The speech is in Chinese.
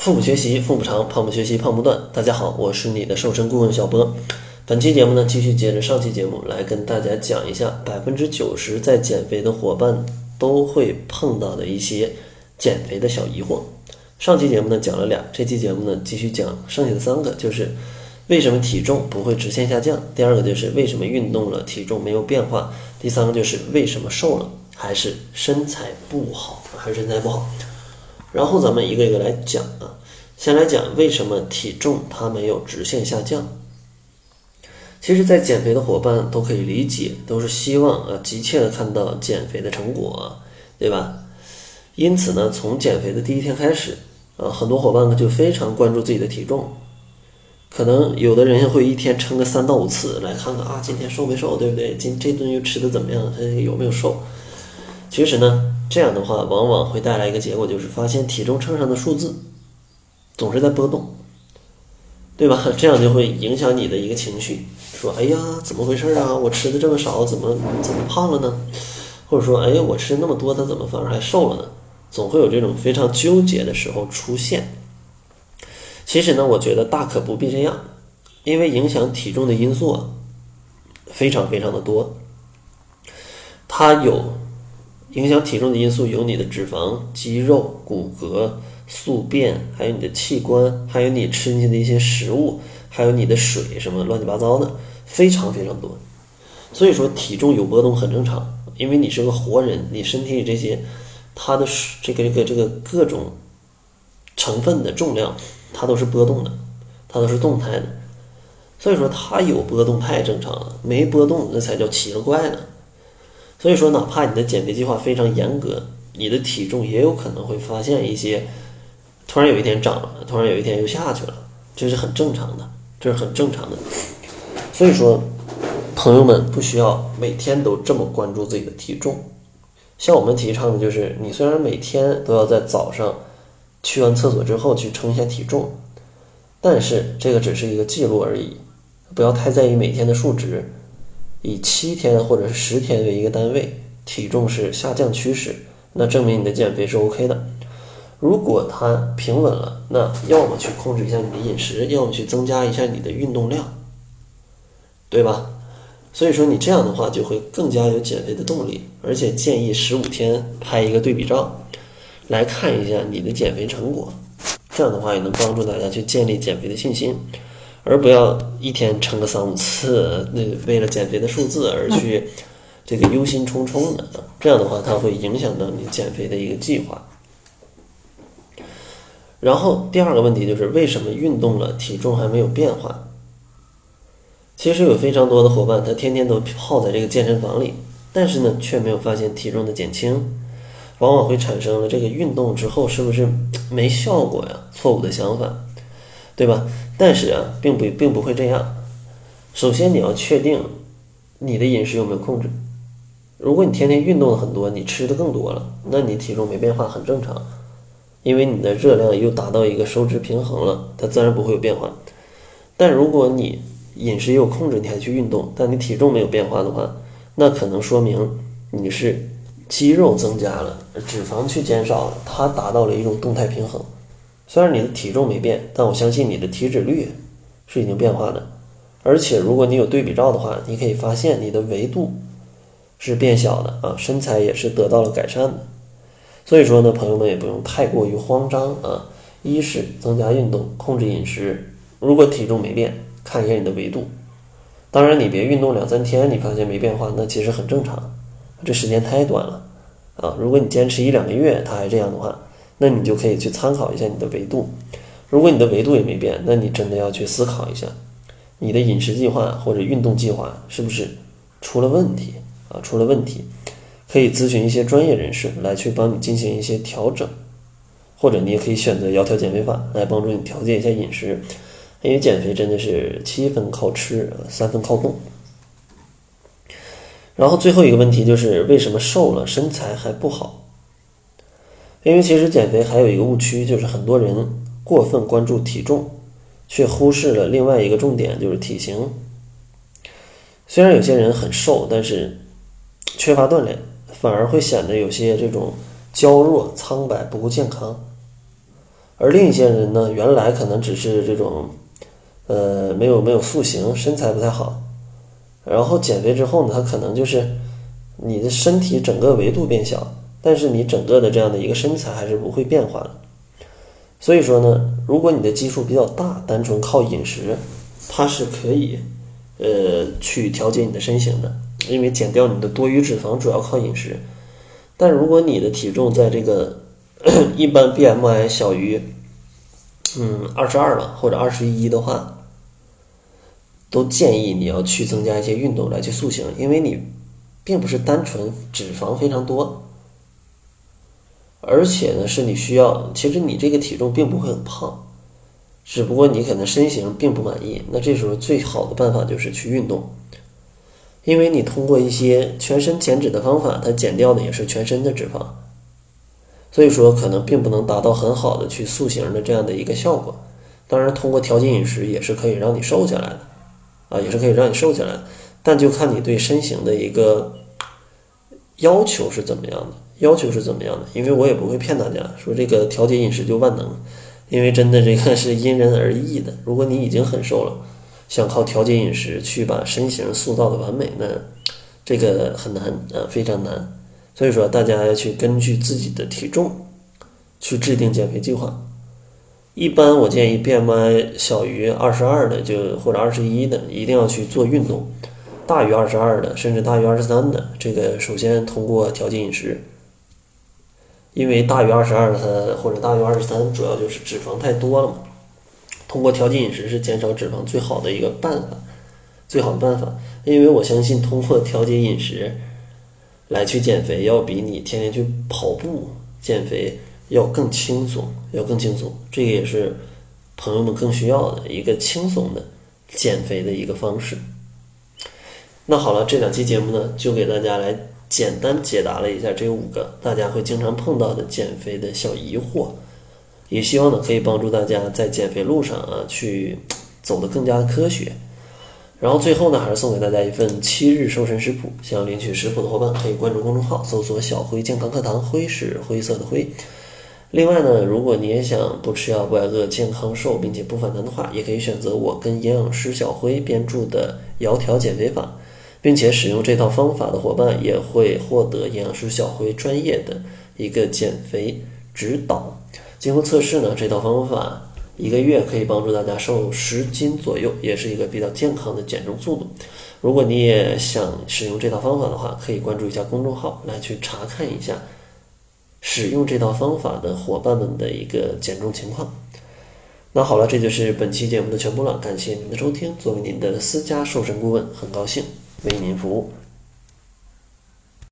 腹部学习，腹部长；胖不学习，胖不断。大家好，我是你的瘦身顾问小波。本期节目呢，继续接着上期节目来跟大家讲一下百分之九十在减肥的伙伴都会碰到的一些减肥的小疑惑。上期节目呢讲了俩，这期节目呢继续讲剩下的三个，就是为什么体重不会直线下降；第二个就是为什么运动了体重没有变化；第三个就是为什么瘦了还是身材不好，还是身材不好。然后咱们一个一个来讲啊，先来讲为什么体重它没有直线下降。其实，在减肥的伙伴都可以理解，都是希望啊急切的看到减肥的成果，对吧？因此呢，从减肥的第一天开始，啊，很多伙伴呢就非常关注自己的体重，可能有的人会一天称个三到五次，来看看啊今天瘦没瘦，对不对？今这顿又吃的怎么样？他有没有瘦？其实呢。这样的话，往往会带来一个结果，就是发现体重秤上的数字总是在波动，对吧？这样就会影响你的一个情绪，说：“哎呀，怎么回事啊？我吃的这么少，怎么怎么胖了呢？”或者说：“哎呀，我吃那么多，它怎么反而还瘦了呢？”总会有这种非常纠结的时候出现。其实呢，我觉得大可不必这样，因为影响体重的因素啊，非常非常的多，它有。影响体重的因素有你的脂肪、肌肉、骨骼、宿便，还有你的器官，还有你吃进去的一些食物，还有你的水，什么乱七八糟的，非常非常多。所以说体重有波动很正常，因为你是个活人，你身体里这些它的这个这个这个各种成分的重量，它都是波动的，它都是动态的。所以说它有波动太正常了，没波动那才叫奇了怪了。所以说，哪怕你的减肥计划非常严格，你的体重也有可能会发现一些突然有一天涨了，突然有一天又下去了，这是很正常的，这是很正常的。所以说，朋友们不需要每天都这么关注自己的体重。像我们提倡的就是，你虽然每天都要在早上去完厕所之后去称一下体重，但是这个只是一个记录而已，不要太在意每天的数值。以七天或者是十天为一个单位，体重是下降趋势，那证明你的减肥是 OK 的。如果它平稳了，那要么去控制一下你的饮食，要么去增加一下你的运动量，对吧？所以说你这样的话就会更加有减肥的动力，而且建议十五天拍一个对比照，来看一下你的减肥成果，这样的话也能帮助大家去建立减肥的信心。而不要一天称个三五次，那为了减肥的数字而去这个忧心忡忡的，这样的话它会影响到你减肥的一个计划。然后第二个问题就是为什么运动了体重还没有变化？其实有非常多的伙伴他天天都泡在这个健身房里，但是呢却没有发现体重的减轻，往往会产生了这个运动之后是不是没效果呀？错误的想法。对吧？但是啊，并不并不会这样。首先，你要确定你的饮食有没有控制。如果你天天运动的很多，你吃的更多了，那你体重没变化很正常，因为你的热量又达到一个收支平衡了，它自然不会有变化。但如果你饮食有控制，你还去运动，但你体重没有变化的话，那可能说明你是肌肉增加了，脂肪去减少了，它达到了一种动态平衡。虽然你的体重没变，但我相信你的体脂率是已经变化的。而且，如果你有对比照的话，你可以发现你的维度是变小的啊，身材也是得到了改善的。所以说呢，朋友们也不用太过于慌张啊。一是增加运动，控制饮食。如果体重没变，看一下你的维度。当然，你别运动两三天，你发现没变化，那其实很正常，这时间太短了啊。如果你坚持一两个月，它还这样的话。那你就可以去参考一下你的维度，如果你的维度也没变，那你真的要去思考一下，你的饮食计划或者运动计划是不是出了问题啊？出了问题，可以咨询一些专业人士来去帮你进行一些调整，或者你也可以选择窈窕减肥法来帮助你调节一下饮食，因为减肥真的是七分靠吃，三分靠动。然后最后一个问题就是为什么瘦了身材还不好？因为其实减肥还有一个误区，就是很多人过分关注体重，却忽视了另外一个重点，就是体型。虽然有些人很瘦，但是缺乏锻炼，反而会显得有些这种娇弱、苍白、不够健康。而另一些人呢，原来可能只是这种，呃，没有没有塑形，身材不太好，然后减肥之后呢，他可能就是你的身体整个维度变小，但是你整个的这样的一个身材还是不会变化的。所以说呢，如果你的基数比较大，单纯靠饮食，它是可以，呃，去调节你的身形的，因为减掉你的多余脂肪主要靠饮食。但如果你的体重在这个 一般 BMI 小于，嗯，二十二了或者二十一的话，都建议你要去增加一些运动来去塑形，因为你并不是单纯脂肪非常多，而且呢是你需要，其实你这个体重并不会很胖，只不过你可能身形并不满意，那这时候最好的办法就是去运动，因为你通过一些全身减脂的方法，它减掉的也是全身的脂肪。所以说，可能并不能达到很好的去塑形的这样的一个效果。当然，通过调节饮食也是可以让你瘦下来的，啊，也是可以让你瘦下来。但就看你对身形的一个要求是怎么样的，要求是怎么样的。因为我也不会骗大家说这个调节饮食就万能，因为真的这个是因人而异的。如果你已经很瘦了，想靠调节饮食去把身形塑造的完美，那这个很难啊，非常难。所以说，大家要去根据自己的体重去制定减肥计划。一般我建议 BMI 小于二十二的，就或者二十一的，一定要去做运动；大于二十二的，甚至大于二十三的，这个首先通过调节饮食。因为大于二十二的或者大于二十三，主要就是脂肪太多了嘛。通过调节饮食是减少脂肪最好的一个办法，最好的办法。因为我相信通过调节饮食。来去减肥，要比你天天去跑步减肥要更轻松，要更轻松。这个也是朋友们更需要的一个轻松的减肥的一个方式。那好了，这两期节目呢，就给大家来简单解答了一下这五个大家会经常碰到的减肥的小疑惑，也希望呢可以帮助大家在减肥路上啊去走得更加的科学。然后最后呢，还是送给大家一份七日瘦身食谱。想要领取食谱的伙伴，可以关注公众号，搜索“小辉健康课堂”，辉是灰色的灰。另外呢，如果你也想不吃药不挨饿、健康瘦并且不反弹的话，也可以选择我跟营养师小辉编著的《窈窕减肥法》，并且使用这套方法的伙伴也会获得营养师小辉专业的一个减肥指导。经过测试呢，这套方法。一个月可以帮助大家瘦十斤左右，也是一个比较健康的减重速度。如果你也想使用这套方法的话，可以关注一下公众号来去查看一下使用这套方法的伙伴们的一个减重情况。那好了，这就是本期节目的全部了，感谢您的收听。作为您的私家瘦身顾问，很高兴为您服务。